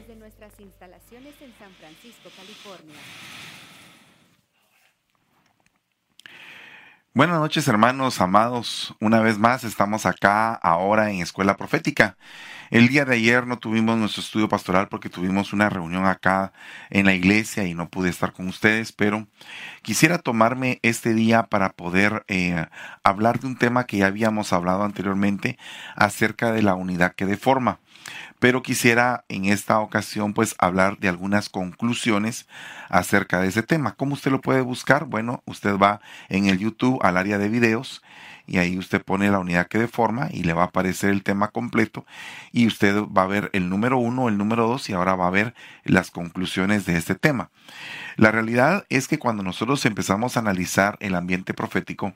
desde nuestras instalaciones en San Francisco, California. Buenas noches hermanos, amados. Una vez más estamos acá ahora en Escuela Profética. El día de ayer no tuvimos nuestro estudio pastoral porque tuvimos una reunión acá en la iglesia y no pude estar con ustedes, pero quisiera tomarme este día para poder eh, hablar de un tema que ya habíamos hablado anteriormente acerca de la unidad que deforma pero quisiera en esta ocasión pues hablar de algunas conclusiones acerca de ese tema. ¿Cómo usted lo puede buscar? Bueno, usted va en el YouTube al área de videos y ahí usted pone la unidad que deforma y le va a aparecer el tema completo y usted va a ver el número uno, el número dos y ahora va a ver las conclusiones de este tema. La realidad es que cuando nosotros empezamos a analizar el ambiente profético,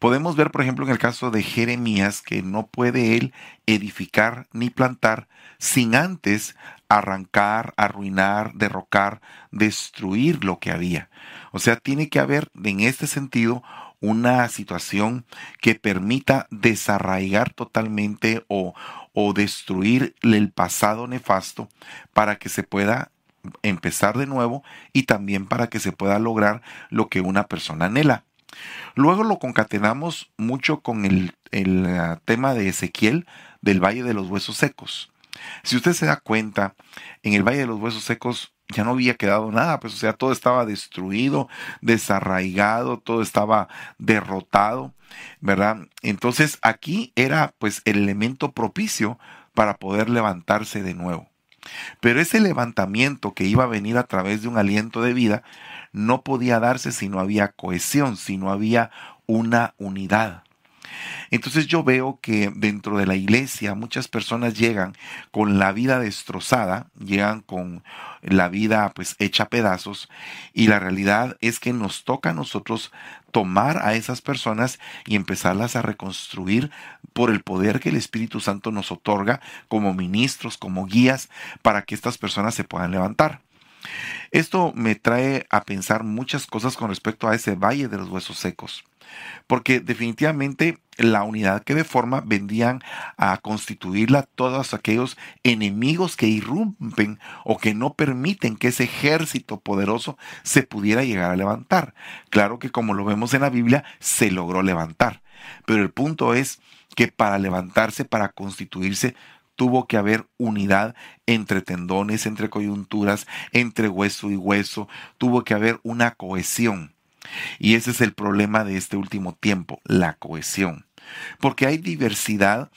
Podemos ver, por ejemplo, en el caso de Jeremías, que no puede él edificar ni plantar sin antes arrancar, arruinar, derrocar, destruir lo que había. O sea, tiene que haber en este sentido una situación que permita desarraigar totalmente o, o destruir el pasado nefasto para que se pueda empezar de nuevo y también para que se pueda lograr lo que una persona anhela. Luego lo concatenamos mucho con el, eh, tema de Ezequiel del Valle de los Huesos Secos. Si usted se da cuenta, en el Valle de los Huesos Secos ya no había quedado nada, pues o sea, todo estaba destruido, desarraigado, todo estaba derrotado, ¿verdad? Entonces aquí era pues el elemento propicio para poder levantarse de nuevo. Pero ese levantamiento que iba a venir a través de un aliento de vida no podía darse si no había cohesión, si no había una unidad. Entonces yo veo que dentro de la iglesia muchas personas llegan con la vida destrozada, llegan con la vida pues hecha pedazos y la realidad es que nos toca a nosotros tomar a esas personas y empezarlas a reconstruir por el poder que el Espíritu Santo nos otorga como ministros, como guías para que estas personas se puedan levantar. Esto me trae a pensar muchas cosas con respecto a ese valle de los huesos secos, porque definitivamente la unidad que deforma vendían a constituirla todos aquellos enemigos que irrumpen o que no permiten que ese ejército poderoso se pudiera llegar a levantar. Claro que como lo vemos en la Biblia, se logró levantar, pero el punto es que para levantarse, para constituirse, tuvo que haber unidad entre tendones, entre coyunturas, entre hueso y hueso, tuvo que haber una cohesión. Y ese es el problema de este último tiempo, la cohesión. Porque hay diversidad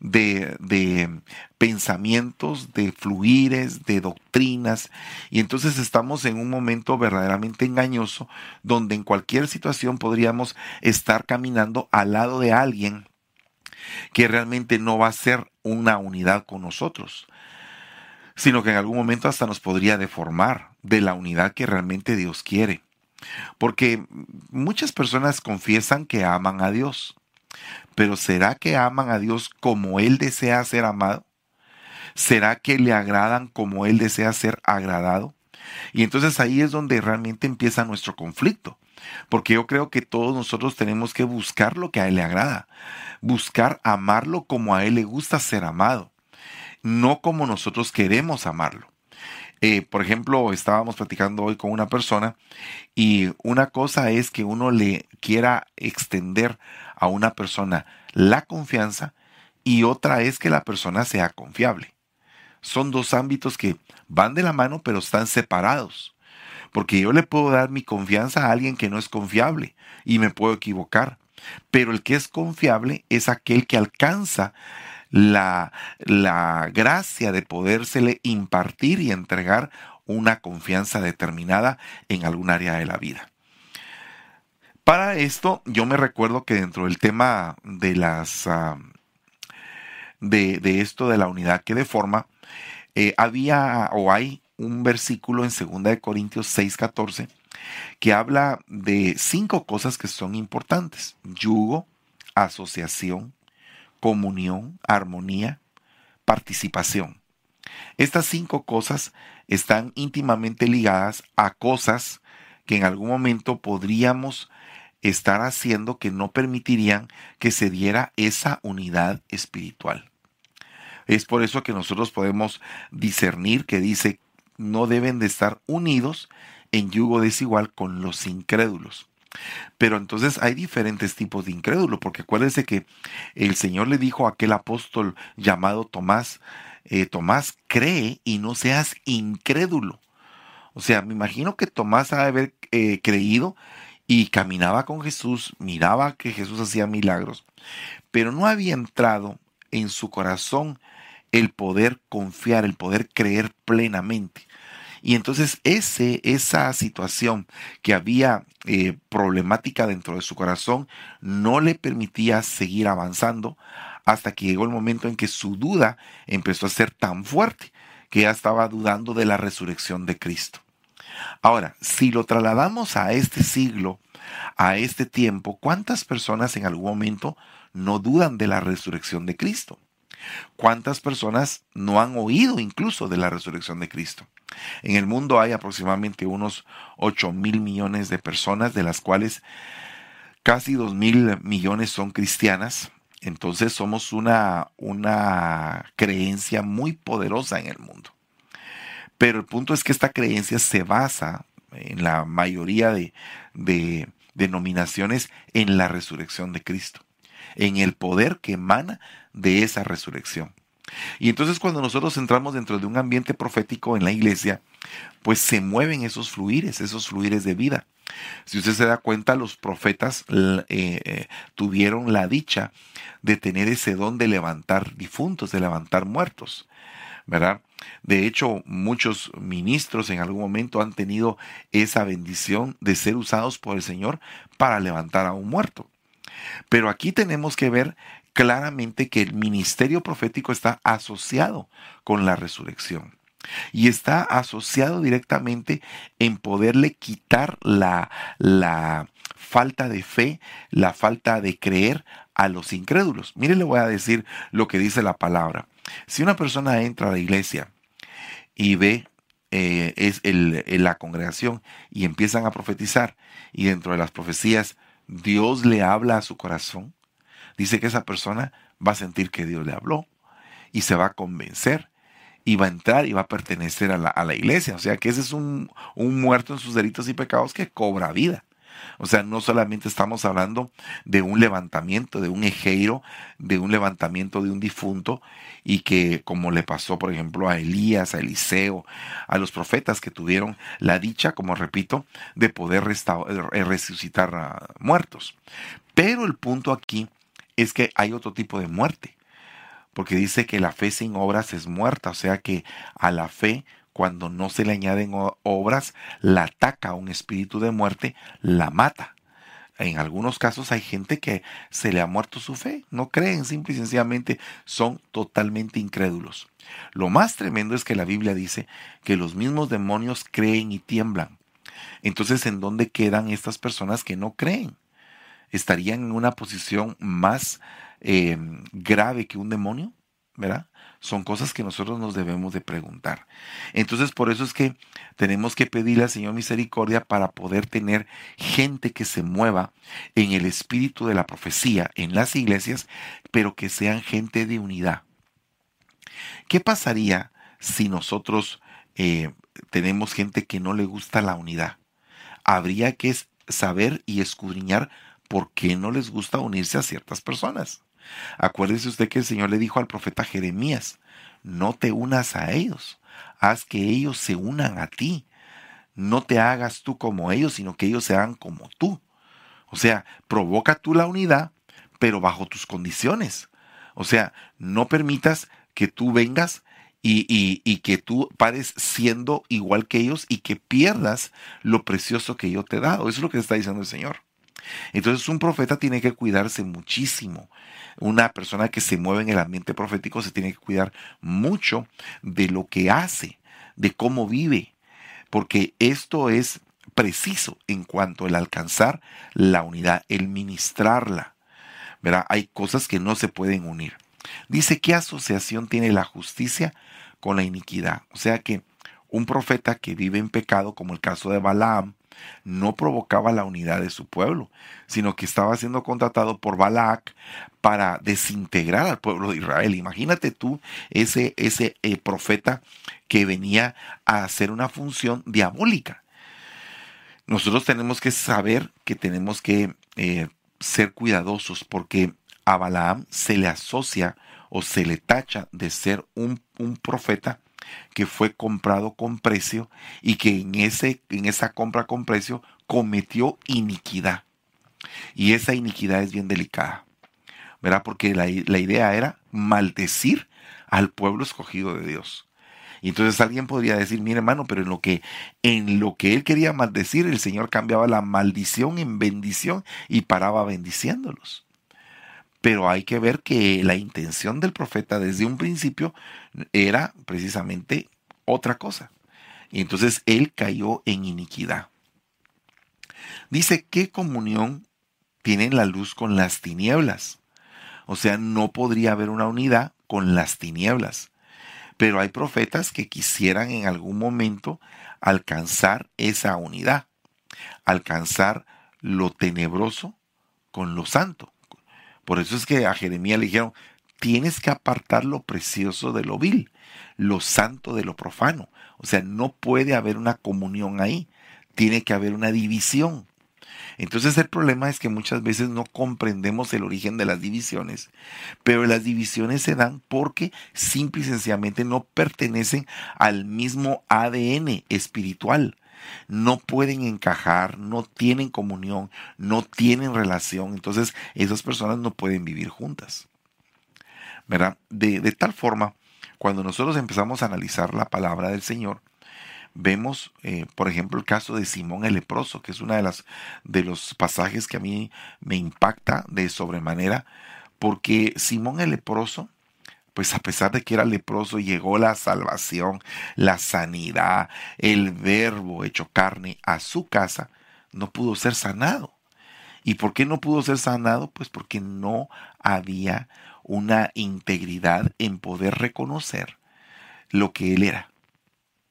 de, de, pensamientos, de fluires, de doctrinas, y entonces estamos en un momento verdaderamente engañoso donde en cualquier situación podríamos estar caminando al lado de alguien que realmente no va a ser una unidad con nosotros, sino que en algún momento hasta nos podría deformar de la unidad que realmente Dios quiere. Porque muchas personas confiesan que aman a Dios, pero ¿será que aman a Dios como Él desea ser amado? ¿Será que le agradan como Él desea ser agradado? Y entonces ahí es donde realmente empieza nuestro conflicto, porque yo creo que todos nosotros tenemos que buscar lo que a Él le agrada buscar amarlo como a Él le gusta ser amado, no como nosotros queremos amarlo. Eh, por ejemplo, estábamos platicando hoy con una persona y una cosa es que uno le quiera extender a una persona la confianza y otra es que la persona sea confiable. Son dos ámbitos que van de la mano pero están separados. Porque yo le puedo dar mi confianza a alguien que no es confiable y me puedo equivocar. Pero el que es confiable es aquel que alcanza la, la gracia de podérsele impartir y entregar una confianza determinada en algún área de la vida. Para esto, yo me recuerdo que dentro del tema de las ah, de, de, esto de la unidad que deforma, eh, había o hay un versículo en 2 Corintios 6:14 que habla de cinco cosas que son importantes. Yugo, asociación, comunión, armonía, participación. Estas cinco cosas están íntimamente ligadas a cosas que en algún momento podríamos estar haciendo que no permitirían que se diera esa unidad espiritual. Es por eso que nosotros podemos discernir que dice no deben de estar unidos en yugo desigual con los incrédulos. Pero entonces hay diferentes tipos de incrédulos, porque acuérdense que el Señor le dijo a aquel apóstol llamado Tomás, eh, Tomás, cree y no seas incrédulo. O sea, me imagino que Tomás ha de haber eh, creído y caminaba con Jesús, miraba que Jesús hacía milagros, pero no había entrado en su corazón el poder confiar, el poder creer plenamente. Y entonces ese, esa situación que había eh, problemática dentro de su corazón no le permitía seguir avanzando hasta que llegó el momento en que su duda empezó a ser tan fuerte que ya estaba dudando de la resurrección de Cristo. Ahora, si lo trasladamos a este siglo, a este tiempo, ¿cuántas personas en algún momento no dudan de la resurrección de Cristo? ¿Cuántas personas no han oído incluso de la resurrección de Cristo? En el mundo hay aproximadamente unos 8 mil millones de personas, de las cuales casi 2 mil millones son cristianas. Entonces somos una, una creencia muy poderosa en el mundo. Pero el punto es que esta creencia se basa en la mayoría de, de denominaciones en la resurrección de Cristo, en el poder que emana de esa resurrección. Y entonces cuando nosotros entramos dentro de un ambiente profético en la iglesia, pues se mueven esos fluires, esos fluires de vida. Si usted se da cuenta, los profetas eh, eh, tuvieron la dicha de tener ese don de levantar difuntos, de levantar muertos, ¿verdad? De hecho, muchos ministros en algún momento han tenido esa bendición de ser usados por el Señor para levantar a un muerto. Pero aquí tenemos que ver claramente que el ministerio profético está asociado con la resurrección y está asociado directamente en poderle quitar la, la falta de fe, la falta de creer a los incrédulos. Mire, le voy a decir lo que dice la palabra. Si una persona entra a la iglesia y ve eh, es el, la congregación y empiezan a profetizar y dentro de las profecías Dios le habla a su corazón, dice que esa persona va a sentir que Dios le habló y se va a convencer y va a entrar y va a pertenecer a la, a la iglesia. O sea que ese es un, un muerto en sus delitos y pecados que cobra vida. O sea, no solamente estamos hablando de un levantamiento, de un ejeiro, de un levantamiento de un difunto, y que como le pasó, por ejemplo, a Elías, a Eliseo, a los profetas que tuvieron la dicha, como repito, de poder eh, resucitar a muertos. Pero el punto aquí es que hay otro tipo de muerte, porque dice que la fe sin obras es muerta, o sea que a la fe cuando no se le añaden obras, la ataca un espíritu de muerte, la mata. En algunos casos hay gente que se le ha muerto su fe, no creen, simple y sencillamente son totalmente incrédulos. Lo más tremendo es que la Biblia dice que los mismos demonios creen y tiemblan. Entonces, ¿en dónde quedan estas personas que no creen? ¿Estarían en una posición más eh, grave que un demonio? ¿Verdad? son cosas que nosotros nos debemos de preguntar. Entonces, por eso es que tenemos que pedirle al Señor misericordia para poder tener gente que se mueva en el espíritu de la profecía en las iglesias, pero que sean gente de unidad. ¿Qué pasaría si nosotros eh, tenemos gente que no le gusta la unidad? Habría que saber y escudriñar por qué no les gusta unirse a ciertas personas. Acuérdese usted que el Señor le dijo al profeta Jeremías, no te unas a ellos, haz que ellos se unan a ti. No te hagas tú como ellos, sino que ellos se hagan como tú. O sea, provoca tú la unidad, pero bajo tus condiciones. O sea, no permitas que tú vengas y, y, que tú pares siendo igual que ellos y que pierdas lo precioso que yo te he dado. Eso es lo que está diciendo el Señor. Entonces un profeta tiene que cuidarse muchísimo. Una persona que se mueve en el ambiente profético se tiene que cuidar mucho de lo que hace, de cómo vive, porque esto es preciso en cuanto al alcanzar la unidad, el ministrarla. ¿verdad? Hay cosas que no se pueden unir. Dice, ¿qué asociación tiene la justicia con la iniquidad? O sea que un profeta que vive en pecado, como el caso de Balaam, no provocaba la unidad de su pueblo, sino que estaba siendo contratado por Balac para desintegrar al pueblo de Israel. Imagínate tú ese, ese eh, profeta que venía a hacer una función diabólica. Nosotros tenemos que saber que tenemos que eh, ser cuidadosos porque a Balaam se le asocia o se le tacha de ser un, un profeta que fue comprado con precio y que en, ese, en esa compra con precio cometió iniquidad. Y esa iniquidad es bien delicada, ¿verdad? Porque la, la idea era maldecir al pueblo escogido de Dios. Y entonces alguien podría decir, mire hermano, pero en lo que en lo que él quería maldecir, el Señor cambiaba la maldición en bendición y paraba bendiciéndolos. Pero hay que ver que la intención del profeta desde un principio era precisamente otra cosa. Y entonces él cayó en iniquidad. Dice, ¿qué comunión tiene la luz con las tinieblas? O sea, no podría haber una unidad con las tinieblas. Pero hay profetas que quisieran en algún momento alcanzar esa unidad, alcanzar lo tenebroso con lo santo. Por eso es que a Jeremías le dijeron, tienes que apartar lo precioso de lo vil, lo santo de lo profano. O sea, no puede haber una comunión ahí, tiene que haber una división. Entonces el problema es que muchas veces no comprendemos el origen de las divisiones, pero las divisiones se dan porque simple y sencillamente no pertenecen al mismo ADN espiritual no pueden encajar, no tienen comunión, no tienen relación, entonces esas personas no pueden vivir juntas. ¿Verdad? De, tal forma, cuando nosotros empezamos a analizar la palabra del Señor, vemos, eh, por ejemplo, el caso de Simón el leproso, que es uno de, las, de los pasajes que a mí me impacta de sobremanera, porque Simón el leproso pues a pesar de que era leproso, llegó la salvación, la sanidad, el verbo hecho carne a su casa, no pudo ser sanado. ¿Y por qué no pudo ser sanado? Pues porque no había una integridad en poder reconocer lo que él era.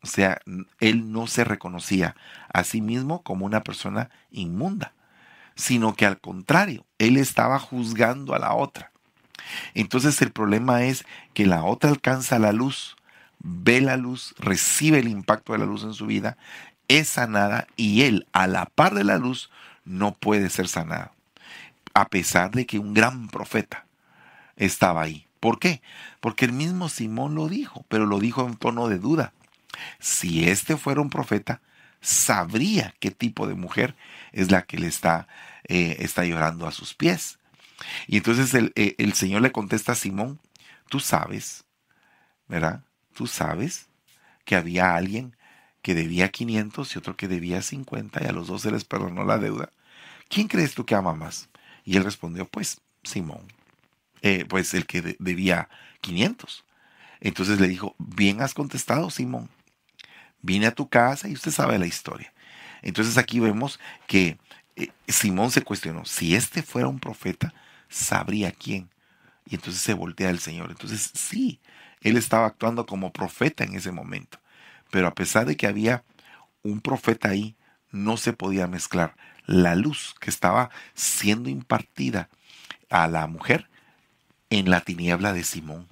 O sea, él no se reconocía a sí mismo como una persona inmunda, sino que al contrario, él estaba juzgando a la otra. Entonces el problema es que la otra alcanza la luz, ve la luz, recibe el impacto de la luz en su vida, es sanada y él, a la par de la luz, no puede ser sanado. A pesar de que un gran profeta estaba ahí. ¿Por qué? Porque el mismo Simón lo dijo, pero lo dijo en tono de duda. Si este fuera un profeta, sabría qué tipo de mujer es la que le está, eh, está llorando a sus pies. Y entonces eh, el, Señor le contesta a Simón, tú sabes, ¿verdad? Tú sabes que había alguien que debía 500 y otro que debía 50 y a los dos se les perdonó la deuda. ¿Quién crees tú que ama más? Y él respondió, pues Simón, eh, pues el que debía 500. Entonces le dijo, bien has contestado, Simón. Vine a tu casa y usted sabe la historia. Entonces aquí vemos que eh, Simón se cuestionó, si este fuera un profeta, sabría quién. Y entonces se voltea el Señor. Entonces sí, él estaba actuando como profeta en ese momento. Pero a pesar de que había un profeta ahí, no se podía mezclar la luz que estaba siendo impartida a la mujer en la tiniebla de Simón.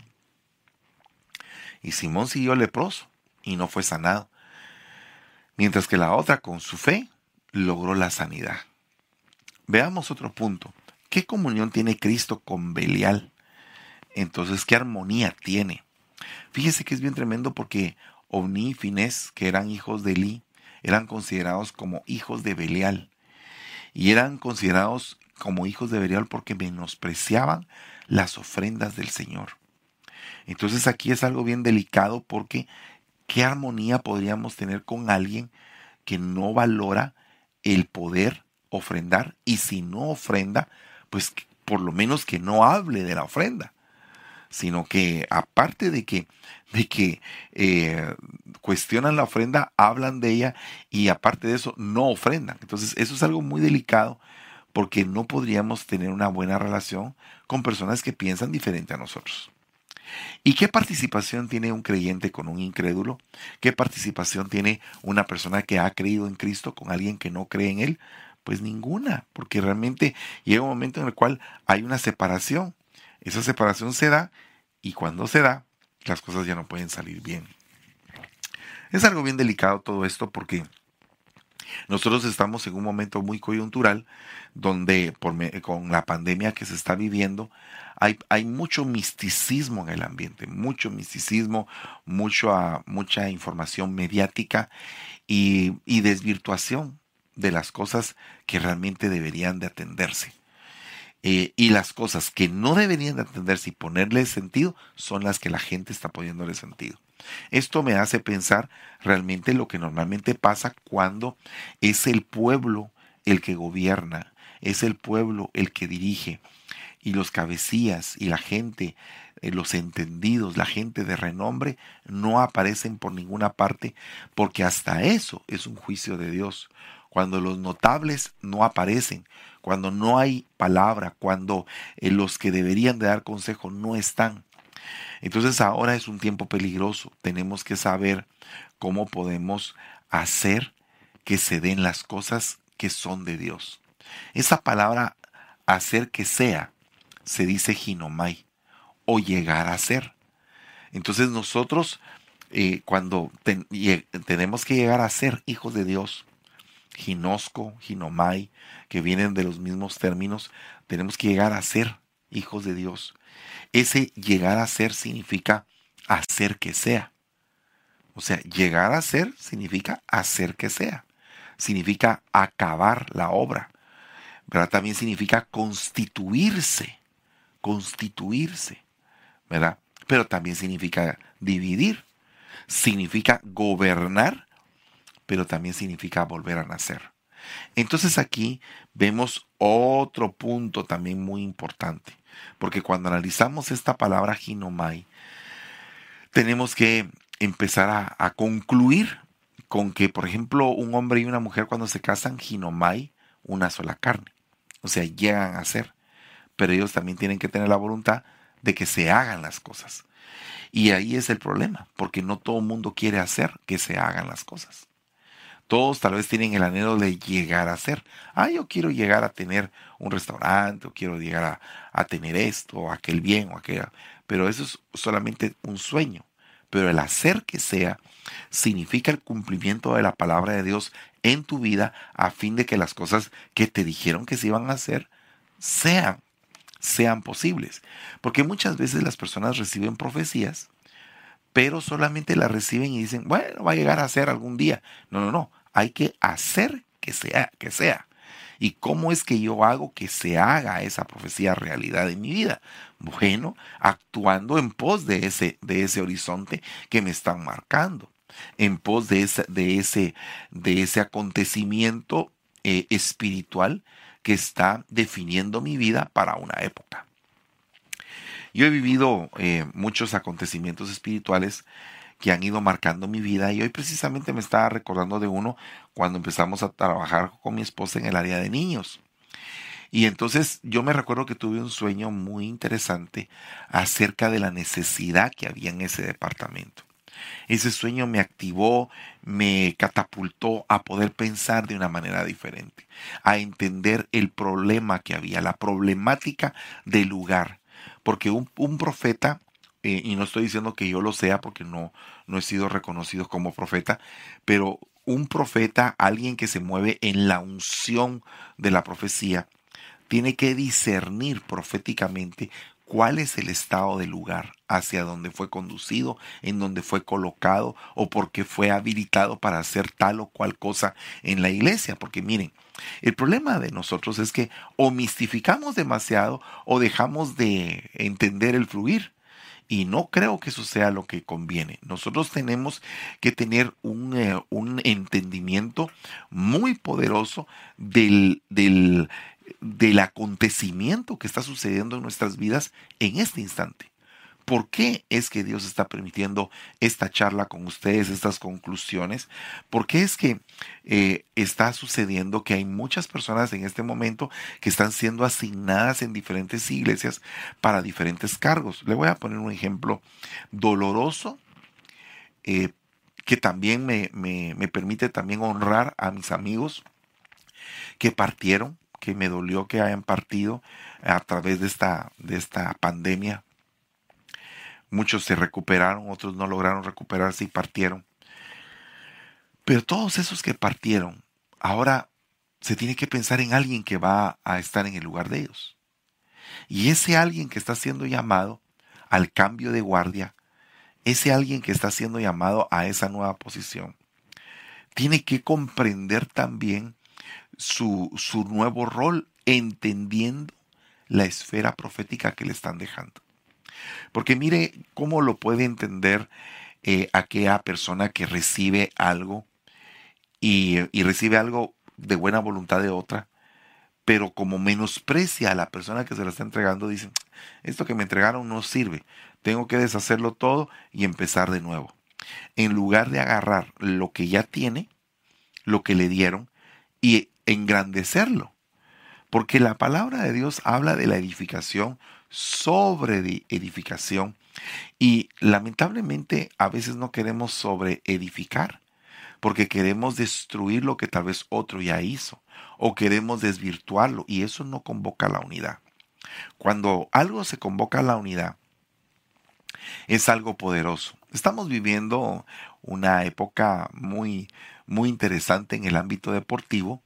Y Simón siguió leproso y no fue sanado. Mientras que la otra con su fe logró la sanidad. Veamos otro punto. ¿Qué comunión tiene Cristo con Belial? Entonces, ¿qué armonía tiene? Fíjese que es bien tremendo porque Ovni y Finés, que eran hijos de Eli, eran considerados como hijos de Belial. Y eran considerados como hijos de Belial porque menospreciaban las ofrendas del Señor. Entonces aquí es algo bien delicado porque ¿qué armonía podríamos tener con alguien que no valora el poder ofrendar y si no ofrenda, pues por lo menos que no hable de la ofrenda, sino que aparte de que, de que eh, cuestionan la ofrenda, hablan de ella y aparte de eso no ofrendan. Entonces eso es algo muy delicado porque no podríamos tener una buena relación con personas que piensan diferente a nosotros. ¿Y qué participación tiene un creyente con un incrédulo? ¿Qué participación tiene una persona que ha creído en Cristo con alguien que no cree en Él? Pues ninguna, porque realmente llega un momento en el cual hay una separación. Esa separación se da y cuando se da, las cosas ya no pueden salir bien. Es algo bien delicado todo esto porque nosotros estamos en un momento muy coyuntural donde con la pandemia que se está viviendo hay, hay, mucho misticismo en el ambiente, mucho misticismo, mucho, mucha información mediática y desvirtuación de las cosas que realmente deberían de atenderse. Eh, y las cosas que no deberían de atenderse y ponerle sentido son las que la gente está poniéndole sentido. Esto me hace pensar realmente lo que normalmente pasa cuando es el pueblo el que gobierna, es el pueblo el que dirige y los cabecillas y la gente, eh, los entendidos, la gente de renombre no aparecen por ninguna parte porque hasta eso es un juicio de Dios. Cuando los notables no aparecen, cuando no hay palabra, cuando eh, los que deberían de dar consejo no están, entonces ahora es un tiempo peligroso. Tenemos que saber cómo podemos hacer que se den las cosas que son de Dios. Esa palabra hacer que sea se dice ginomai o llegar a ser. Entonces nosotros eh, cuando tenemos que llegar a ser hijos de Dios, ginosco, ginomai, que vienen de los mismos términos, tenemos que llegar a ser hijos de Dios. Ese llegar a ser significa hacer que sea. O sea, llegar a ser significa hacer que sea. Significa acabar la obra. ¿Verdad? También significa constituirse. Constituirse. ¿Verdad? Pero también significa dividir. Significa gobernar, pero también significa volver a nacer. Entonces aquí vemos otro punto también muy importante. Porque cuando analizamos esta palabra ginomai, tenemos que empezar a, concluir con que, por ejemplo, un hombre y una mujer cuando se casan, ginomai, una sola carne. O sea, llegan a ser. Pero ellos también tienen que tener la voluntad de que se hagan las cosas. Y ahí es el problema, porque no todo el mundo quiere hacer que se hagan las cosas. Todos tal vez tienen el anhelo de llegar a ser. Ah, yo quiero llegar a tener un restaurante, o quiero llegar a, tener esto, o aquel bien, o aquel. Pero eso es solamente un sueño. Pero el hacer que sea significa el cumplimiento de la palabra de Dios en tu vida a fin de que las cosas que te dijeron que se iban a hacer sean, sean posibles. Porque muchas veces las personas reciben profecías pero solamente las reciben y dicen, bueno, va a llegar a ser algún día. No, no, no hay que hacer que sea, que sea. ¿Y cómo es que yo hago que se haga esa profecía realidad en mi vida? Bueno, actuando en pos de ese, de ese horizonte que me están marcando, en pos de ese, de ese, de ese acontecimiento eh, espiritual que está definiendo mi vida para una época. Yo he vivido eh, muchos acontecimientos espirituales que han ido marcando mi vida y hoy precisamente me estaba recordando de uno cuando empezamos a trabajar con mi esposa en el área de niños. Y entonces yo me recuerdo que tuve un sueño muy interesante acerca de la necesidad que había en ese departamento. Ese sueño me activó, me catapultó a poder pensar de una manera diferente, a entender el problema que había, la problemática del lugar. Porque un, profeta eh, y no estoy diciendo que yo lo sea porque no, no he sido reconocido como profeta, pero un profeta, alguien que se mueve en la unción de la profecía, tiene que discernir proféticamente cuál es el estado del lugar, hacia donde fue conducido, en donde fue colocado o por qué fue habilitado para hacer tal o cual cosa en la iglesia. Porque miren, el problema de nosotros es que o mistificamos demasiado o dejamos de entender el fluir. Y no creo que eso sea lo que conviene. Nosotros tenemos que tener un, eh, un entendimiento muy poderoso del, del, del acontecimiento que está sucediendo en nuestras vidas en este instante. ¿Por qué es que Dios está permitiendo esta charla con ustedes, estas conclusiones? ¿Por qué es que eh, está sucediendo que hay muchas personas en este momento que están siendo asignadas en diferentes iglesias para diferentes cargos? Le voy a poner un ejemplo doloroso eh, que también me, me permite también honrar a mis amigos que partieron, que me dolió que hayan partido a través de esta, de esta pandemia Muchos se recuperaron, otros no lograron recuperarse y partieron. Pero todos esos que partieron, ahora se tiene que pensar en alguien que va a estar en el lugar de ellos. Y ese alguien que está siendo llamado al cambio de guardia, ese alguien que está siendo llamado a esa nueva posición, tiene que comprender también su, su nuevo rol, entendiendo la esfera profética que le están dejando. Porque mire cómo lo puede entender eh, aquella persona que recibe algo y, y recibe algo de buena voluntad de otra, pero como menosprecia a la persona que se lo está entregando, dicen, esto que me entregaron no sirve, tengo que deshacerlo todo y empezar de nuevo. En lugar de agarrar lo que ya tiene, lo que le dieron, y engrandecerlo. Porque la palabra de Dios habla de la edificación sobre edificación. Y lamentablemente a veces no queremos sobre edificar, porque queremos destruir lo que tal vez otro ya hizo, o queremos desvirtuarlo, y eso no convoca la unidad. Cuando algo se convoca a la unidad, es algo poderoso. Estamos viviendo una época muy, muy interesante en el ámbito deportivo,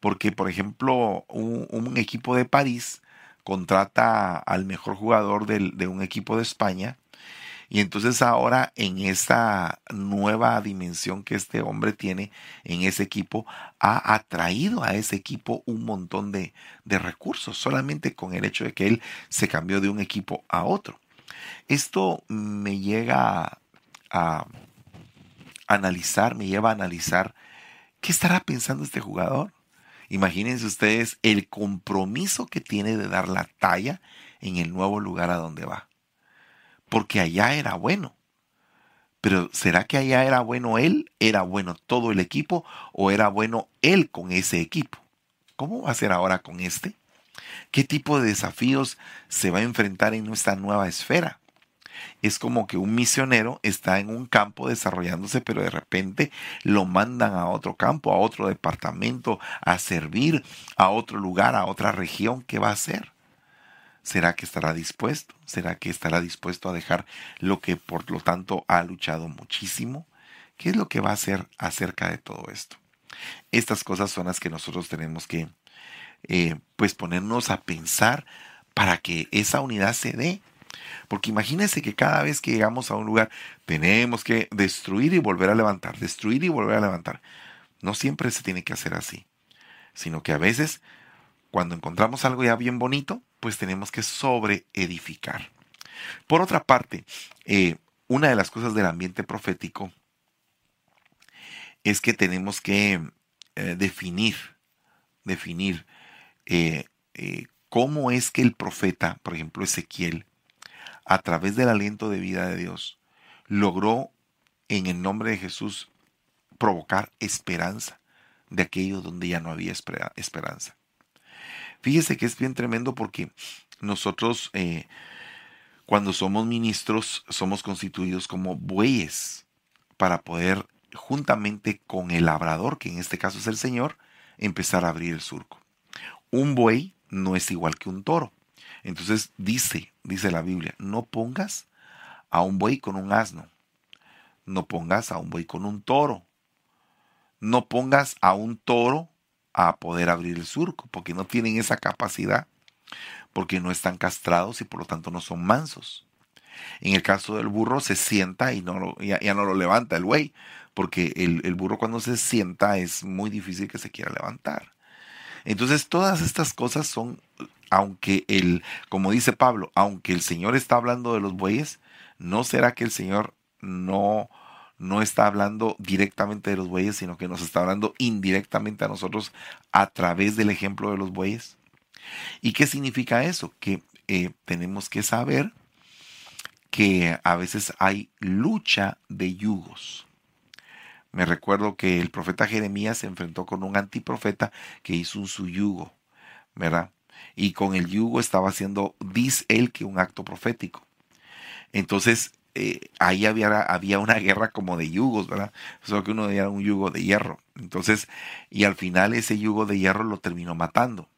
porque, por ejemplo, un equipo de París contrata al mejor jugador de un equipo de España. Y entonces ahora en esta nueva dimensión que este hombre tiene en ese equipo, ha atraído a ese equipo un montón de, de recursos, solamente con el hecho de que él se cambió de un equipo a otro. Esto me llega a analizar, me lleva a analizar qué estará pensando este jugador. Imagínense ustedes el compromiso que tiene de dar la talla en el nuevo lugar a donde va. Porque allá era bueno. Pero ¿será que allá era bueno él? ¿Era bueno todo el equipo? ¿O era bueno él con ese equipo? ¿Cómo va a ser ahora con este? ¿Qué tipo de desafíos se va a enfrentar en nuestra nueva esfera? Es como que un misionero está en un campo desarrollándose, pero de repente lo mandan a otro campo, a otro departamento, a servir, a otro lugar, a otra región. ¿Qué va a hacer? ¿Será que estará dispuesto? ¿Será que estará dispuesto a dejar lo que por lo tanto ha luchado muchísimo? ¿Qué es lo que va a hacer acerca de todo esto? Estas cosas son las que nosotros tenemos que eh, pues ponernos a pensar para que esa unidad se dé porque imagínense que cada vez que llegamos a un lugar tenemos que destruir y volver a levantar, destruir y volver a levantar. No siempre se tiene que hacer así, sino que a veces cuando encontramos algo ya bien bonito, pues tenemos que sobreedificar. Por otra parte, eh, una de las cosas del ambiente profético es que tenemos que eh, definir, definir eh, cómo es que el profeta, por ejemplo Ezequiel, a través del aliento de vida de Dios, logró en el nombre de Jesús provocar esperanza de aquello donde ya no había esperanza. Fíjese que es bien tremendo porque nosotros eh, cuando somos ministros somos constituidos como bueyes para poder juntamente con el labrador, que en este caso es el Señor, empezar a abrir el surco. Un buey no es igual que un toro. Entonces dice, dice la Biblia, no pongas a un buey con un asno, no pongas a un buey con un toro, no pongas a un toro a poder abrir el surco, porque no tienen esa capacidad, porque no están castrados y por lo tanto no son mansos. En el caso del burro se sienta y no ya, no lo levanta el buey, porque el, el burro cuando se sienta es muy difícil que se quiera levantar. Entonces todas estas cosas son aunque el, como dice Pablo, aunque el Señor está hablando de los bueyes, ¿no será que el Señor no, no está hablando directamente de los bueyes, sino que nos está hablando indirectamente a nosotros a través del ejemplo de los bueyes? ¿Y qué significa eso? Que eh, tenemos que saber que a veces hay lucha de yugos. Me recuerdo que el profeta Jeremías se enfrentó con un antiprofeta que hizo un su yugo, ¿verdad? Y con el yugo estaba haciendo, dice él, que un acto profético. Entonces, eh, ahí había, había una guerra como de yugos, ¿verdad? Solo que uno era un yugo de hierro. Entonces, y al final ese yugo de hierro lo terminó matando.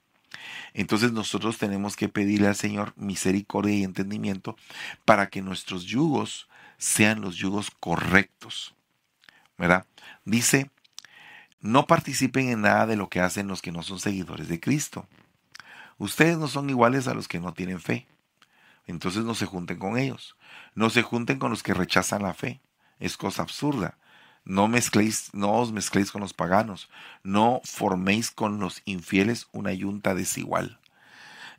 Entonces nosotros tenemos que pedirle al Señor misericordia y entendimiento para que nuestros yugos sean los yugos correctos. ¿Verdad? Dice, no participen en nada de lo que hacen los que no son seguidores de Cristo. Ustedes no son iguales a los que no tienen fe. Entonces no se junten con ellos. No se junten con los que rechazan la fe. Es cosa absurda. No mezcléis, no os mezcléis con los paganos. No forméis con los infieles una yunta desigual.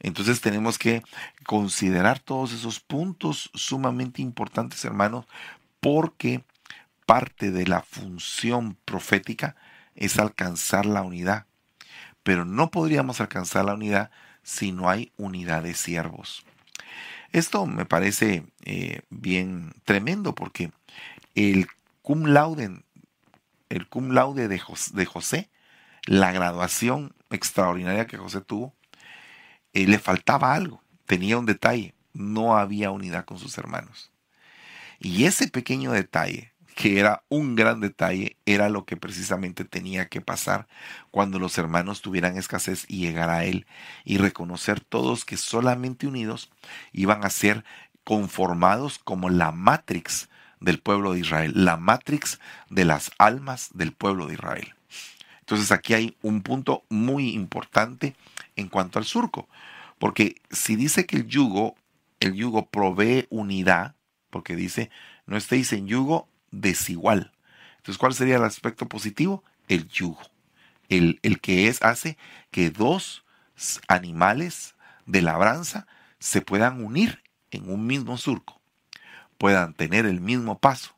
Entonces tenemos que considerar todos esos puntos sumamente importantes, hermanos, porque parte de la función profética es alcanzar la unidad. Pero no podríamos alcanzar la unidad si no hay unidad de siervos. Esto me parece eh, bien tremendo porque el cum laude, el cum laude de José, la graduación extraordinaria que José tuvo, eh, le faltaba algo, tenía un detalle, no había unidad con sus hermanos. Y ese pequeño detalle, que era un gran detalle, era lo que precisamente tenía que pasar cuando los hermanos tuvieran escasez y llegar a él y reconocer todos que solamente unidos iban a ser conformados como la matrix del pueblo de Israel, la matrix de las almas del pueblo de Israel. Entonces aquí hay un punto muy importante en cuanto al surco, porque si dice que el yugo, el yugo provee unidad, porque dice, no estéis en yugo desigual. Entonces, ¿cuál sería el aspecto positivo? El yugo. El, el que es, hace que dos animales de labranza se puedan unir en un mismo surco puedan tener el mismo paso,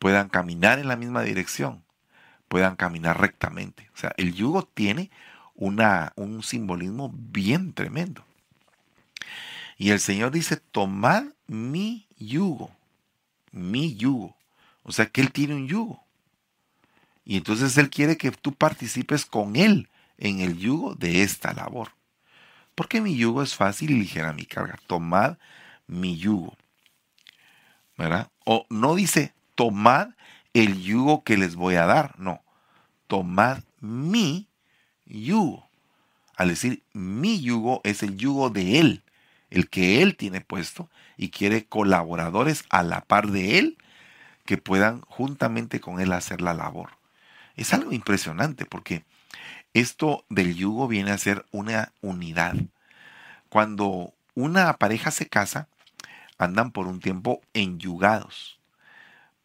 puedan caminar en la misma dirección, puedan caminar rectamente. O sea, el yugo tiene una, un simbolismo bien tremendo. Y el Señor dice, tomad mi yugo, mi yugo. O sea, que Él tiene un yugo. Y entonces Él quiere que tú participes con Él en el yugo de esta labor. Porque mi yugo es fácil y ligera mi carga. Tomad mi yugo. ¿verdad? O no dice, tomad el yugo que les voy a dar, no, tomad mi yugo. Al decir mi yugo es el yugo de Él, el que Él tiene puesto y quiere colaboradores a la par de Él que puedan juntamente con Él hacer la labor. Es algo impresionante porque esto del yugo viene a ser una unidad. Cuando una pareja se casa, andan por un tiempo enyugados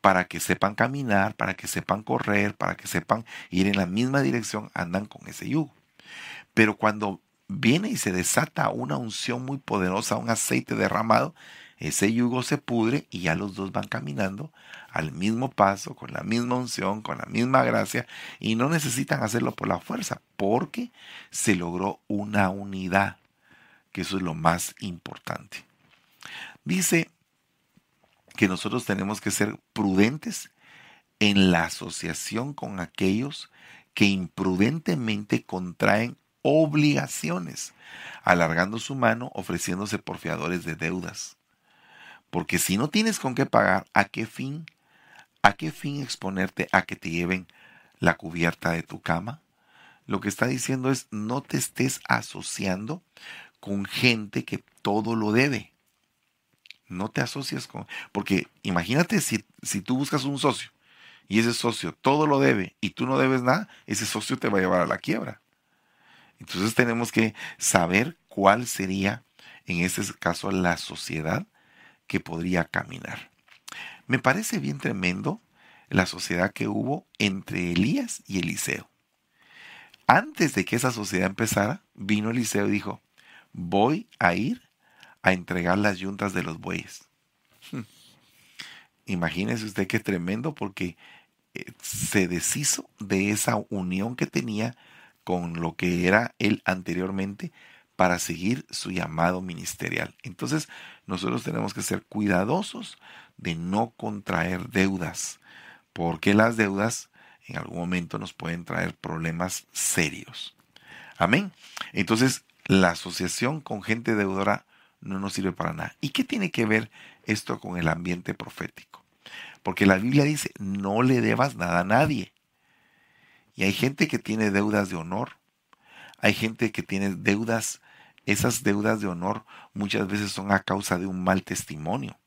para que sepan caminar, para que sepan correr, para que sepan ir en la misma dirección, andan con ese yugo. Pero cuando viene y se desata una unción muy poderosa, un aceite derramado, ese yugo se pudre y ya los dos van caminando al mismo paso, con la misma unción, con la misma gracia, y no necesitan hacerlo por la fuerza, porque se logró una unidad, que eso es lo más importante. Dice que nosotros tenemos que ser prudentes en la asociación con aquellos que imprudentemente contraen obligaciones, alargando su mano, ofreciéndose por fiadores de deudas. Porque si no tienes con qué pagar, ¿a qué fin? ¿A qué fin exponerte a que te lleven la cubierta de tu cama? Lo que está diciendo es no te estés asociando con gente que todo lo debe. No te asocias con... Porque imagínate si, si tú buscas un socio y ese socio todo lo debe y tú no debes nada, ese socio te va a llevar a la quiebra. Entonces tenemos que saber cuál sería, en este caso, la sociedad que podría caminar. Me parece bien tremendo la sociedad que hubo entre Elías y Eliseo. Antes de que esa sociedad empezara, vino Eliseo y dijo, voy a ir a entregar las yuntas de los bueyes. Imagínese usted qué tremendo porque eh, se deshizo de esa unión que tenía con lo que era él anteriormente para seguir su llamado ministerial. Entonces, nosotros tenemos que ser cuidadosos de no contraer deudas, porque las deudas en algún momento nos pueden traer problemas serios. Amén. Entonces, la asociación con gente deudora no nos sirve para nada. ¿Y qué tiene que ver esto con el ambiente profético? Porque la Biblia dice, no le debas nada a nadie. Y hay gente que tiene deudas de honor. Hay gente que tiene deudas, esas deudas de honor muchas veces son a causa de un mal testimonio.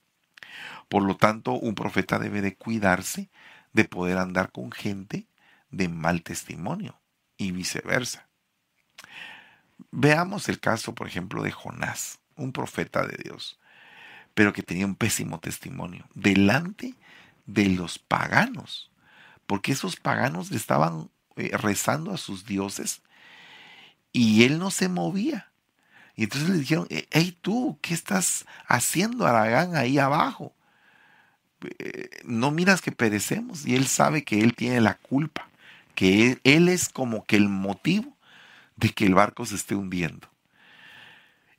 Por lo tanto, un profeta debe de cuidarse de poder andar con gente de mal testimonio y viceversa. Veamos el caso, por ejemplo, de Jonás, un profeta de Dios, pero que tenía un pésimo testimonio delante de los paganos, porque esos paganos le estaban eh, rezando a sus dioses y él no se movía. Y entonces le dijeron, hey tú, ¿qué estás haciendo Aragán ahí abajo? Eh, no miras que perecemos. Y él sabe que él tiene la culpa, que él, es como que el motivo de que el barco se esté hundiendo.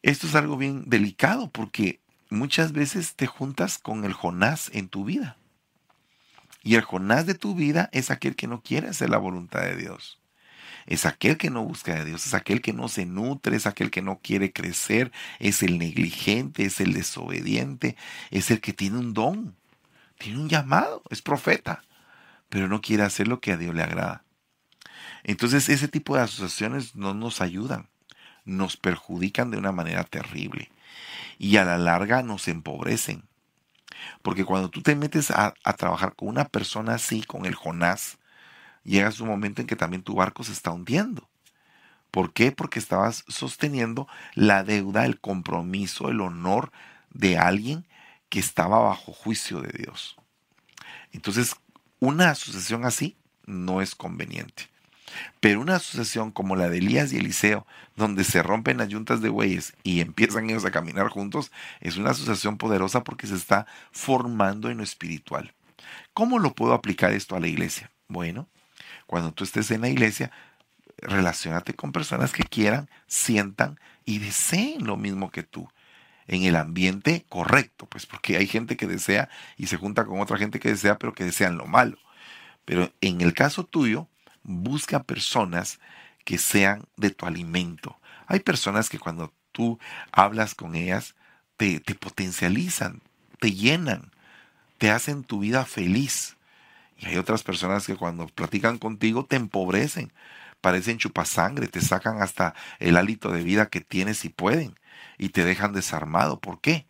Esto es algo bien delicado porque muchas veces te juntas con el Jonás en tu vida. Y el Jonás de tu vida es aquel que no quiere hacer la voluntad de Dios es aquel que no busca a Dios, es aquel que no se nutre, es aquel que no quiere crecer, es el negligente, es el desobediente, es el que tiene un don, tiene un llamado, es profeta, pero no quiere hacer lo que a Dios le agrada. Entonces ese tipo de asociaciones no nos ayudan, nos perjudican de una manera terrible y a la larga nos empobrecen. Porque cuando tú te metes a, trabajar con una persona así, con el Jonás, llegas un momento en que también tu barco se está hundiendo. ¿Por qué? Porque estabas sosteniendo la deuda, el compromiso, el honor de alguien que estaba bajo juicio de Dios. Entonces, una asociación así no es conveniente. Pero una asociación como la de Elías y Eliseo, donde se rompen las yuntas de bueyes y empiezan ellos a caminar juntos, es una asociación poderosa porque se está formando en lo espiritual. ¿Cómo lo puedo aplicar esto a la iglesia? Bueno, cuando tú estés en la iglesia, relacionate con personas que quieran, sientan y deseen lo mismo que tú en el ambiente correcto, pues porque hay gente que desea y se junta con otra gente que desea, pero que desean lo malo. Pero en el caso tuyo, busca personas que sean de tu alimento. Hay personas que cuando tú hablas con ellas, te, te potencializan, te llenan, te hacen tu vida feliz. Y hay otras personas que cuando platican contigo te empobrecen, parecen chupasangre, te sacan hasta el hálito de vida que tienes y pueden y te dejan desarmado. ¿Por qué?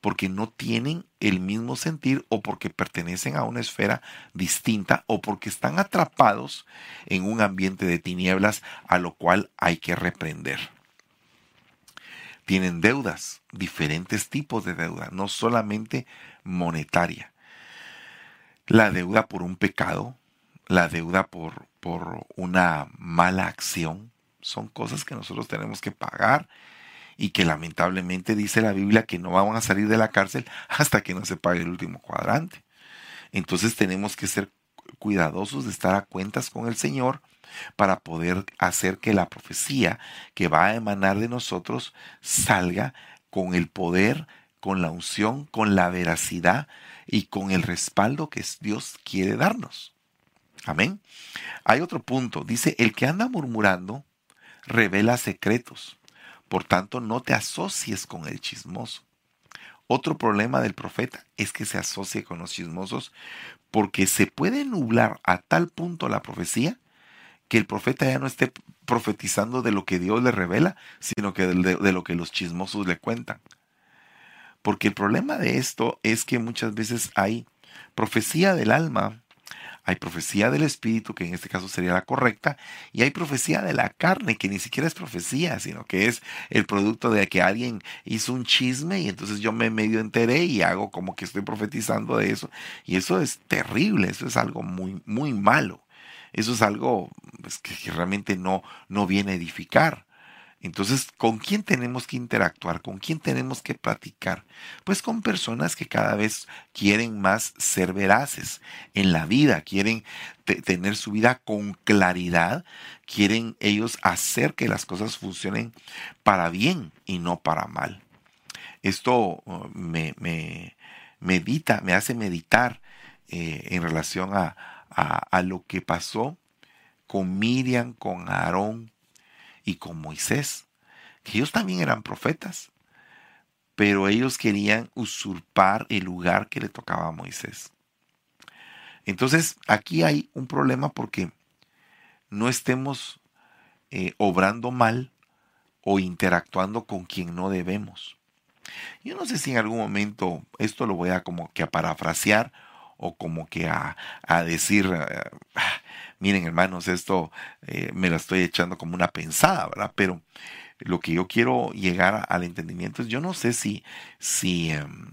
Porque no tienen el mismo sentir o porque pertenecen a una esfera distinta o porque están atrapados en un ambiente de tinieblas a lo cual hay que reprender. Tienen deudas, diferentes tipos de deuda, no solamente monetaria la deuda por un pecado, la deuda por, por una mala acción, son cosas que nosotros tenemos que pagar y que lamentablemente dice la Biblia que no van a salir de la cárcel hasta que no se pague el último cuadrante. Entonces tenemos que ser cuidadosos de estar a cuentas con el Señor para poder hacer que la profecía que va a emanar de nosotros salga con el poder, con la unción, con la veracidad y con el respaldo que Dios quiere darnos. Amén. Hay otro punto. Dice, el que anda murmurando revela secretos. Por tanto, no te asocies con el chismoso. Otro problema del profeta es que se asocie con los chismosos porque se puede nublar a tal punto la profecía que el profeta ya no esté profetizando de lo que Dios le revela, sino que de, lo que los chismosos le cuentan. Porque el problema de esto es que muchas veces hay profecía del alma, hay profecía del espíritu, que en este caso sería la correcta, y hay profecía de la carne, que ni siquiera es profecía, sino que es el producto de que alguien hizo un chisme y entonces yo me medio enteré y hago como que estoy profetizando de eso. Y eso es terrible, eso es algo muy, muy malo. Eso es algo pues, que, realmente no, no viene a edificar. Entonces, ¿con quién tenemos que interactuar? ¿Con quién tenemos que platicar? Pues con personas que cada vez quieren más ser veraces en la vida, quieren tener su vida con claridad, quieren ellos hacer que las cosas funcionen para bien y no para mal. Esto uh, me, medita, me hace meditar eh, en relación a, a lo que pasó con Miriam, con Aarón, y con Moisés, que ellos también eran profetas, pero ellos querían usurpar el lugar que le tocaba a Moisés. Entonces, aquí hay un problema porque no estemos eh, obrando mal o interactuando con quien no debemos. Yo no sé si en algún momento esto lo voy a como que a parafrasear o como que a, decir, eh, miren hermanos, esto eh, me lo estoy echando como una pensada, ¿verdad? Pero lo que yo quiero llegar al entendimiento es, yo no sé si, si em,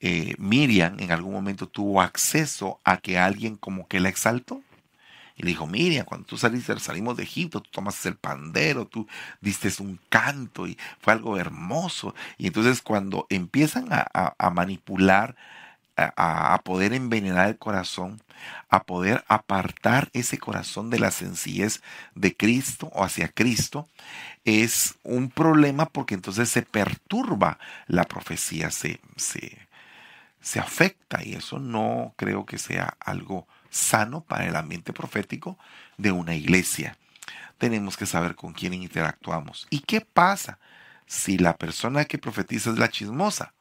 eh, Miriam en algún momento tuvo acceso a que alguien como que la exaltó. Y le dijo, Miriam, cuando tú saliste, salimos de Egipto, tú tomaste el pandero, tú diste un canto y fue algo hermoso. Y entonces cuando empiezan a manipular a, poder envenenar el corazón, a poder apartar ese corazón de la sencillez de Cristo o hacia Cristo, es un problema porque entonces se perturba la profecía, se, se, se afecta y eso no creo que sea algo sano para el ambiente profético de una iglesia. Tenemos que saber con quién interactuamos. ¿Y qué pasa si la persona que profetiza es la chismosa?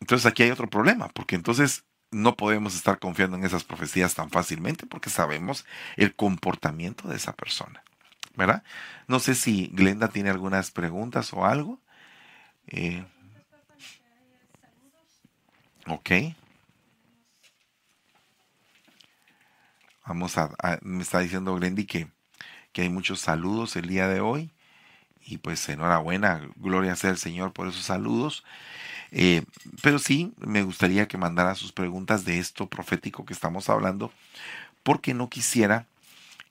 Entonces aquí hay otro problema, porque entonces no podemos estar confiando en esas profecías tan fácilmente porque sabemos el comportamiento de esa persona. ¿Verdad? No sé si Glenda tiene algunas preguntas o algo. Eh, ok. Vamos a, me está diciendo Glendy que, que hay muchos saludos el día de hoy. Y pues enhorabuena, gloria sea el Señor por esos saludos. Eh, pero sí, me gustaría que mandara sus preguntas de esto profético que estamos hablando, porque no quisiera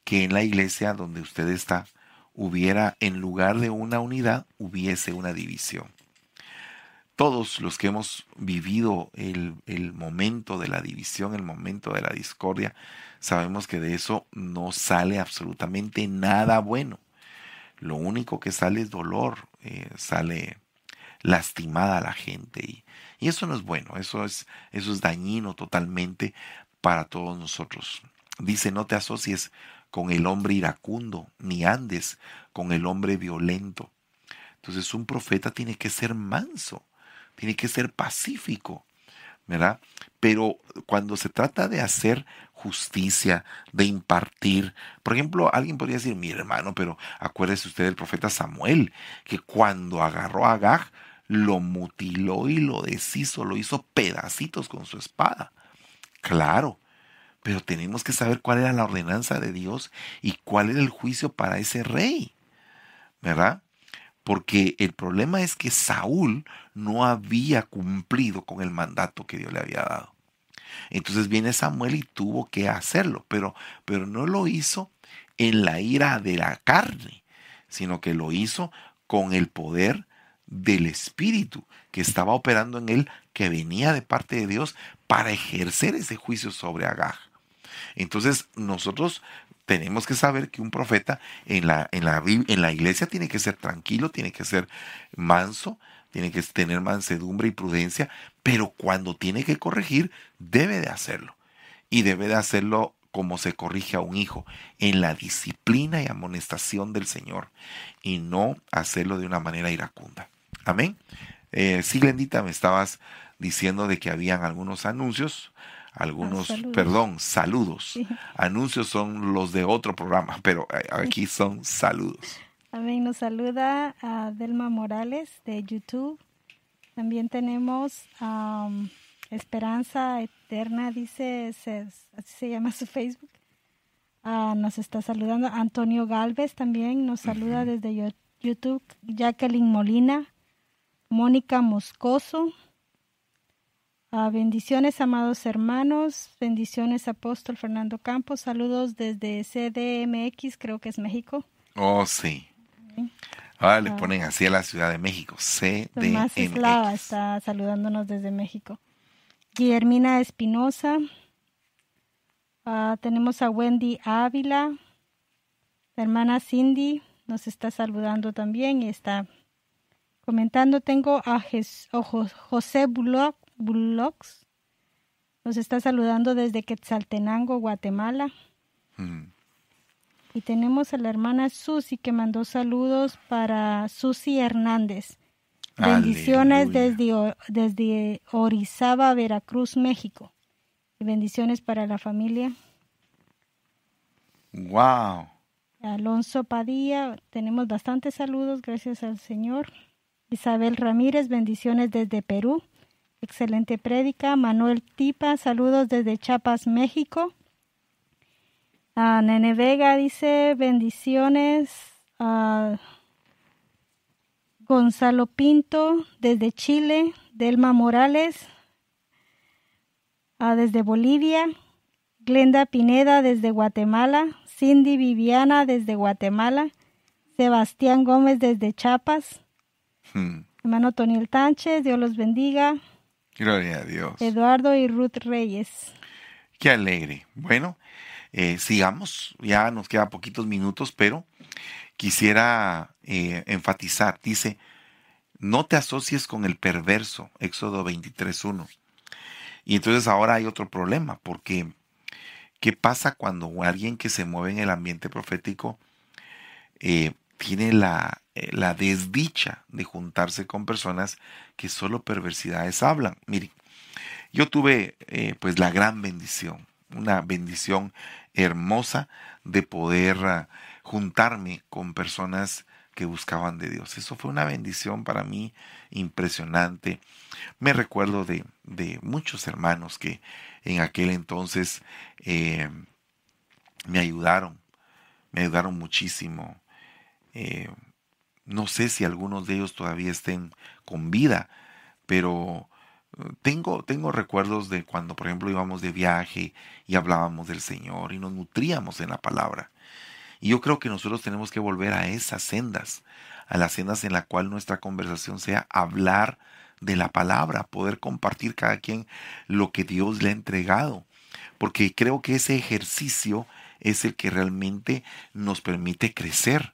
que en la iglesia donde usted está hubiera, en lugar de una unidad, hubiese una división. Todos los que hemos vivido el, el momento de la división, el momento de la discordia, sabemos que de eso no sale absolutamente nada bueno. Lo único que sale es dolor, eh, sale lastimada a la gente. Y, y, eso no es bueno, eso es, eso es dañino totalmente para todos nosotros. Dice, no te asocies con el hombre iracundo, ni andes con el hombre violento. Entonces un profeta tiene que ser manso, tiene que ser pacífico, ¿verdad? Pero cuando se trata de hacer justicia, de impartir. Por ejemplo, alguien podría decir, mi hermano, pero acuérdese usted del profeta Samuel, que cuando agarró a Agag, lo mutiló y lo deshizo, lo hizo pedacitos con su espada. Claro, pero tenemos que saber cuál era la ordenanza de Dios y cuál era el juicio para ese rey, ¿verdad? Porque el problema es que Saúl no había cumplido con el mandato que Dios le había dado. Entonces viene Samuel y tuvo que hacerlo, pero, pero no lo hizo en la ira de la carne, sino que lo hizo con el poder del Espíritu que estaba operando en él, que venía de parte de Dios para ejercer ese juicio sobre Agag. Entonces nosotros tenemos que saber que un profeta en la, en la, en la iglesia tiene que ser tranquilo, tiene que ser manso, tiene que tener mansedumbre y prudencia, pero cuando tiene que corregir, debe de hacerlo. Y debe de hacerlo como se corrige a un hijo, en la disciplina y amonestación del Señor, y no hacerlo de una manera iracunda. Amén. Eh, sí, Glendita, me estabas diciendo de que habían algunos anuncios, algunos, ah, perdón, saludos. Anuncios son los de otro programa, pero eh, aquí son saludos. Amén. Nos saluda a Delma Morales de YouTube. También tenemos Esperanza Eterna, dice, así se llama su Facebook. Ah, nos está saludando. Antonio Galvez también nos saluda desde YouTube. Jacqueline Molina, Mónica Moscoso. Ah, bendiciones, amados hermanos. Bendiciones, apóstol Fernando Campos. Saludos desde CDMX, creo que es México. Oh, sí. Ahora le ponen así a la Ciudad de México, CDMX. Eslava está saludándonos desde México. Guillermina Espinosa. Ah, tenemos a Wendy Ávila. La hermana Cindy nos está saludando también y está comentando. Tengo a José Bullocks. Nos está saludando desde Quetzaltenango, Guatemala. Mm. Y tenemos a la hermana Susi que mandó saludos para Susi Hernández. Bendiciones desde, desde Orizaba, Veracruz, México. Y bendiciones para la familia. Wow. Alonso Padilla, tenemos bastantes saludos, gracias al Señor. Isabel Ramírez, bendiciones desde Perú. Excelente prédica. Manuel Tipa, saludos desde Chiapas, México. Nene Vega dice bendiciones. Gonzalo Pinto desde Chile. Delma Morales desde Bolivia. Glenda Pineda desde Guatemala. Cindy Viviana desde Guatemala. Sebastián Gómez desde Chiapas. Hmm. Hermano Toniel Tánchez, Dios los bendiga. Gloria a Dios. Eduardo y Ruth Reyes. Qué alegre. Bueno, eh, sigamos. Ya nos quedan poquitos minutos, pero quisiera eh, enfatizar. Dice, no te asocies con el perverso. Éxodo 23.1. Y entonces ahora hay otro problema, porque ¿qué pasa cuando alguien que se mueve en el ambiente profético eh, tiene la, la desdicha de juntarse con personas que solo perversidades hablan. Miren, yo tuve eh, pues la gran bendición, una bendición hermosa de poder ah, juntarme con personas que buscaban de Dios. Eso fue una bendición para mí impresionante. Me recuerdo de, muchos hermanos que en aquel entonces eh, me ayudaron, me ayudaron muchísimo. Eh, no sé si algunos de ellos todavía estén con vida, pero eh, tengo, tengo recuerdos de cuando, por ejemplo, íbamos de viaje y hablábamos del Señor y nos nutríamos en la palabra. Y yo creo que nosotros tenemos que volver a esas sendas, a las sendas en la cual nuestra conversación sea hablar de la palabra, poder compartir cada quien lo que Dios le ha entregado. Porque creo que ese ejercicio es el que realmente nos permite crecer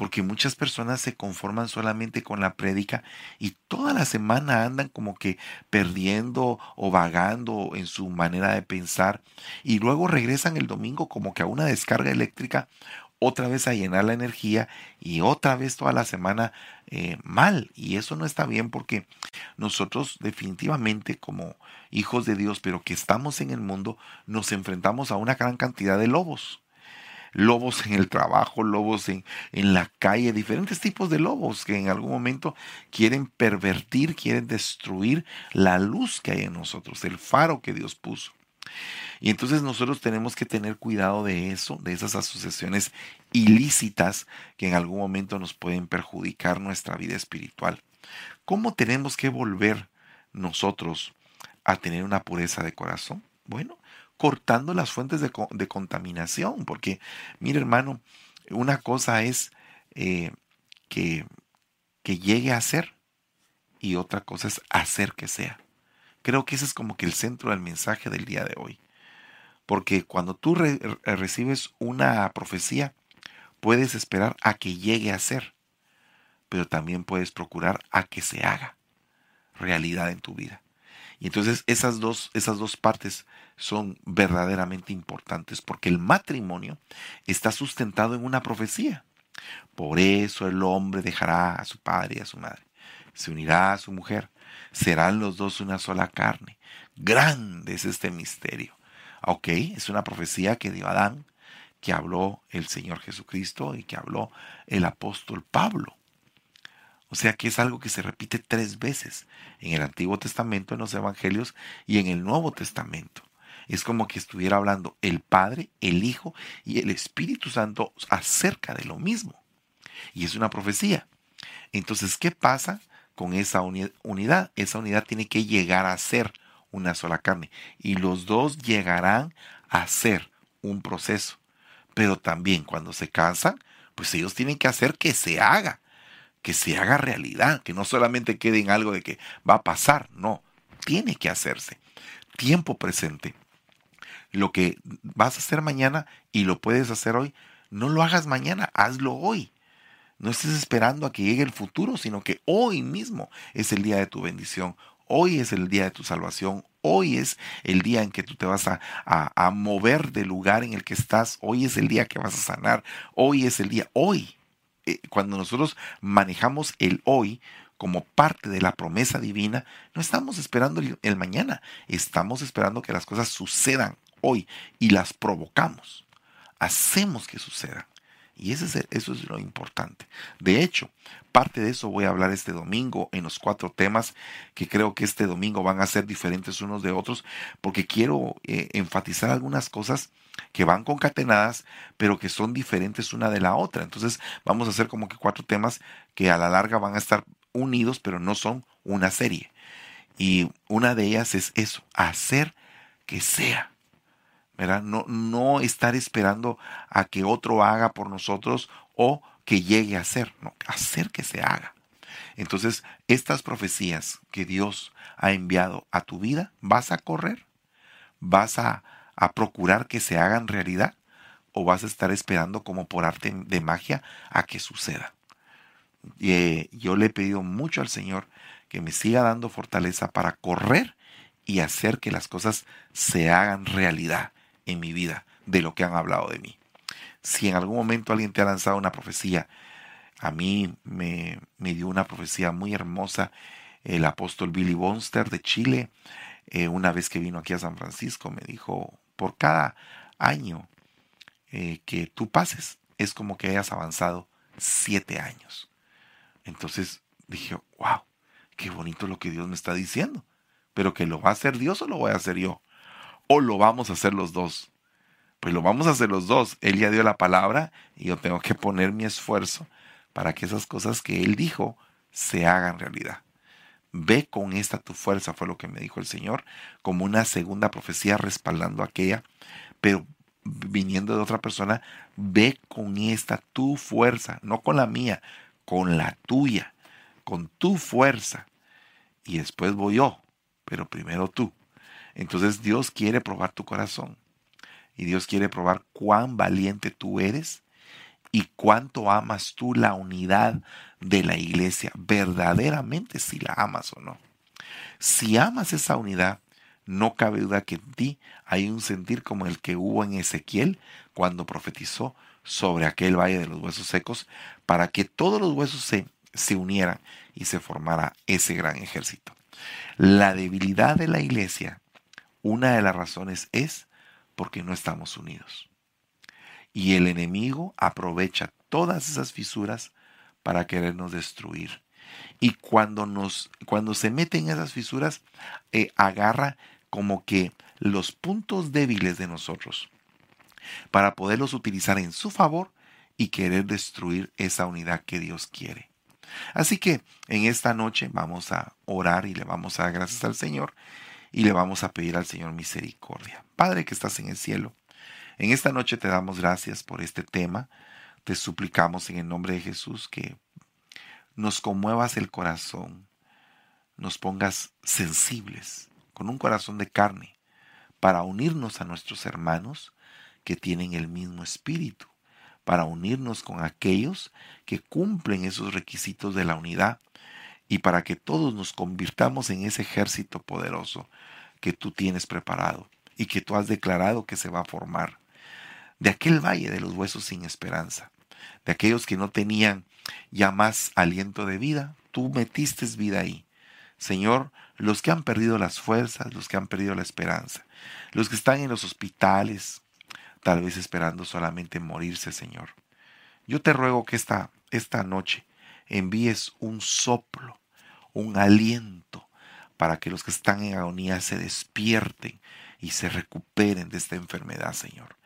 porque muchas personas se conforman solamente con la prédica y toda la semana andan como que perdiendo o vagando en su manera de pensar y luego regresan el domingo como que a una descarga eléctrica otra vez a llenar la energía y otra vez toda la semana eh, mal. Y eso no está bien porque nosotros definitivamente como hijos de Dios, pero que estamos en el mundo, nos enfrentamos a una gran cantidad de lobos lobos en el trabajo, lobos en, en la calle, diferentes tipos de lobos que en algún momento quieren pervertir, quieren destruir la luz que hay en nosotros, el faro que Dios puso. Y entonces nosotros tenemos que tener cuidado de eso, de esas asociaciones ilícitas que en algún momento nos pueden perjudicar nuestra vida espiritual. ¿Cómo tenemos que volver nosotros a tener una pureza de corazón? Bueno, cortando las fuentes de, contaminación, porque, mire hermano, una cosa es eh, que, que llegue a ser y otra cosa es hacer que sea. Creo que ese es como que el centro del mensaje del día de hoy. Porque cuando tú recibes una profecía, puedes esperar a que llegue a ser, pero también puedes procurar a que se haga realidad en tu vida. Y entonces esas dos, esas dos partes son verdaderamente importantes porque el matrimonio está sustentado en una profecía. Por eso el hombre dejará a su padre y a su madre, se unirá a su mujer, serán los dos una sola carne. Grande es este misterio. Ok, es una profecía que dio Adán, que habló el Señor Jesucristo y que habló el apóstol Pablo. O sea que es algo que se repite tres veces en el Antiguo Testamento, en los Evangelios y en el Nuevo Testamento. Es como que estuviera hablando el Padre, el Hijo y el Espíritu Santo acerca de lo mismo. Y es una profecía. Entonces, ¿qué pasa con esa unidad? Esa unidad tiene que llegar a ser una sola carne. Y los dos llegarán a ser un proceso. Pero también cuando se cansan, pues ellos tienen que hacer que se haga, que se haga realidad, que no solamente quede en algo de que va a pasar, no, tiene que hacerse. Tiempo presente. Lo que vas a hacer mañana y lo puedes hacer hoy, no lo hagas mañana, hazlo hoy. No estés esperando a que llegue el futuro, sino que hoy mismo es el día de tu bendición. Hoy es el día de tu salvación. Hoy es el día en que tú te vas a, a, mover del lugar en el que estás. Hoy es el día que vas a sanar. Hoy es el día. Hoy. Eh, cuando nosotros manejamos el hoy como parte de la promesa divina, no estamos esperando el mañana. Estamos esperando que las cosas sucedan hoy y las provocamos. Hacemos que sucedan. Y eso es, eso es lo importante. De hecho, parte de eso voy a hablar este domingo en los cuatro temas que creo que este domingo van a ser diferentes unos de otros, porque quiero eh, enfatizar algunas cosas que van concatenadas, pero que son diferentes una de la otra. Entonces vamos a hacer como que cuatro temas que a la larga van a estar unidos, pero no son una serie. Y una de ellas es eso, hacer que sea. No, no estar esperando a que otro haga por nosotros o que llegue a ser, no, hacer que se haga. Entonces, estas profecías que Dios ha enviado a tu vida, ¿vas a correr? ¿Vas a, a procurar que se hagan realidad? ¿O vas a estar esperando como por arte de magia a que suceda? Y, eh, yo le he pedido mucho al Señor que me siga dando fortaleza para correr y hacer que las cosas se hagan realidad en mi vida de lo que han hablado de mí. Si en algún momento alguien te ha lanzado una profecía, a mí me, me dio una profecía muy hermosa el apóstol Billy Bonster de Chile. Eh, una vez que vino aquí a San Francisco, me dijo, por cada año eh, que tú pases, es como que hayas avanzado siete años. Entonces dije, wow, qué bonito lo que Dios me está diciendo. Pero que lo va a hacer Dios o lo voy a hacer yo o lo vamos a hacer los dos? Pues lo vamos a hacer los dos. Él ya dio la palabra y yo tengo que poner mi esfuerzo para que esas cosas que Él dijo se hagan realidad. Ve con esta tu fuerza, fue lo que me dijo el Señor, como una segunda profecía respaldando aquella, pero viniendo de otra persona, ve con esta tu fuerza, no con la mía, con la tuya, con tu fuerza. Y después voy yo, pero primero tú. Entonces Dios quiere probar tu corazón y Dios quiere probar cuán valiente tú eres y cuánto amas tú la unidad de la iglesia, verdaderamente si la amas o no. Si amas esa unidad, no cabe duda que en ti hay un sentir como el que hubo en Ezequiel cuando profetizó sobre aquel valle de los huesos secos para que todos los huesos se, se unieran y se formara ese gran ejército. La debilidad de la iglesia una de las razones es porque no estamos unidos. Y el enemigo aprovecha todas esas fisuras para querernos destruir. Y cuando, nos, cuando se mete en esas fisuras, eh, agarra como que los puntos débiles de nosotros para poderlos utilizar en su favor y querer destruir esa unidad que Dios quiere. Así que en esta noche vamos a orar y le vamos a dar gracias al Señor y le vamos a pedir al Señor misericordia. Padre que estás en el cielo, en esta noche te damos gracias por este tema. Te suplicamos en el nombre de Jesús que nos conmuevas el corazón, nos pongas sensibles, con un corazón de carne, para unirnos a nuestros hermanos que tienen el mismo espíritu, para unirnos con aquellos que cumplen esos requisitos de la unidad y para que todos nos convirtamos en ese ejército poderoso que tú tienes preparado y que tú has declarado que se va a formar. De aquel valle de los huesos sin esperanza, de aquellos que no tenían ya más aliento de vida, tú metiste vida ahí. Señor, los que han perdido las fuerzas, los que han perdido la esperanza, los que están en los hospitales, tal vez esperando solamente morirse, Señor. Yo te ruego que esta, esta noche envíes un soplo un aliento para que los que están en agonía se despierten y se recuperen de esta enfermedad, Señor.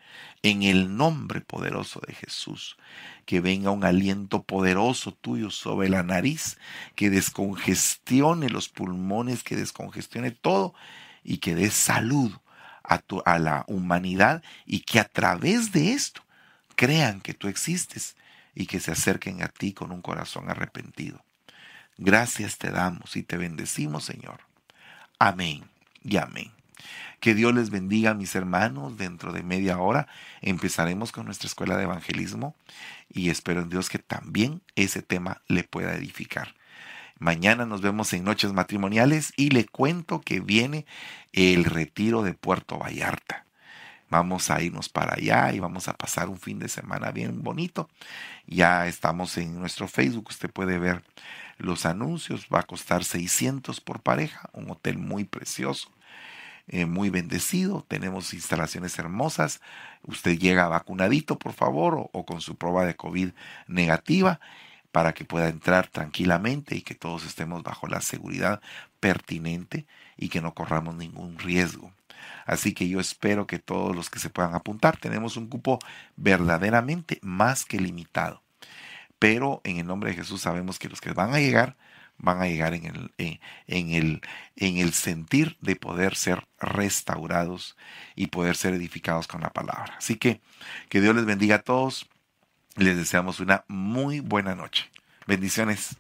En el nombre poderoso de Jesús, que venga un aliento poderoso tuyo sobre la nariz, que descongestione los pulmones, que descongestione todo y que des salud a, a la humanidad y que a través de esto crean que tú existes y que se acerquen a ti con un corazón arrepentido. Gracias te damos y te bendecimos, Señor. Amén y amén. Que Dios les bendiga, mis hermanos. Dentro de media hora empezaremos con nuestra escuela de evangelismo y espero en Dios que también ese tema le pueda edificar. Mañana nos vemos en Noches Matrimoniales y le cuento que viene el retiro de Puerto Vallarta. Vamos a irnos para allá y vamos a pasar un fin de semana bien bonito. Ya estamos en nuestro Facebook, usted puede ver los anuncios. Va a costar 600 por pareja, un hotel muy precioso. Eh, muy bendecido, tenemos instalaciones hermosas, usted llega vacunadito por favor o, con su prueba de COVID negativa para que pueda entrar tranquilamente y que todos estemos bajo la seguridad pertinente y que no corramos ningún riesgo. Así que yo espero que todos los que se puedan apuntar, tenemos un cupo verdaderamente más que limitado. Pero en el nombre de Jesús sabemos que los que van a llegar van a llegar en el, en, el, en el sentir de poder ser restaurados y poder ser edificados con la palabra. Así que que Dios les bendiga a todos. Les deseamos una muy buena noche. Bendiciones.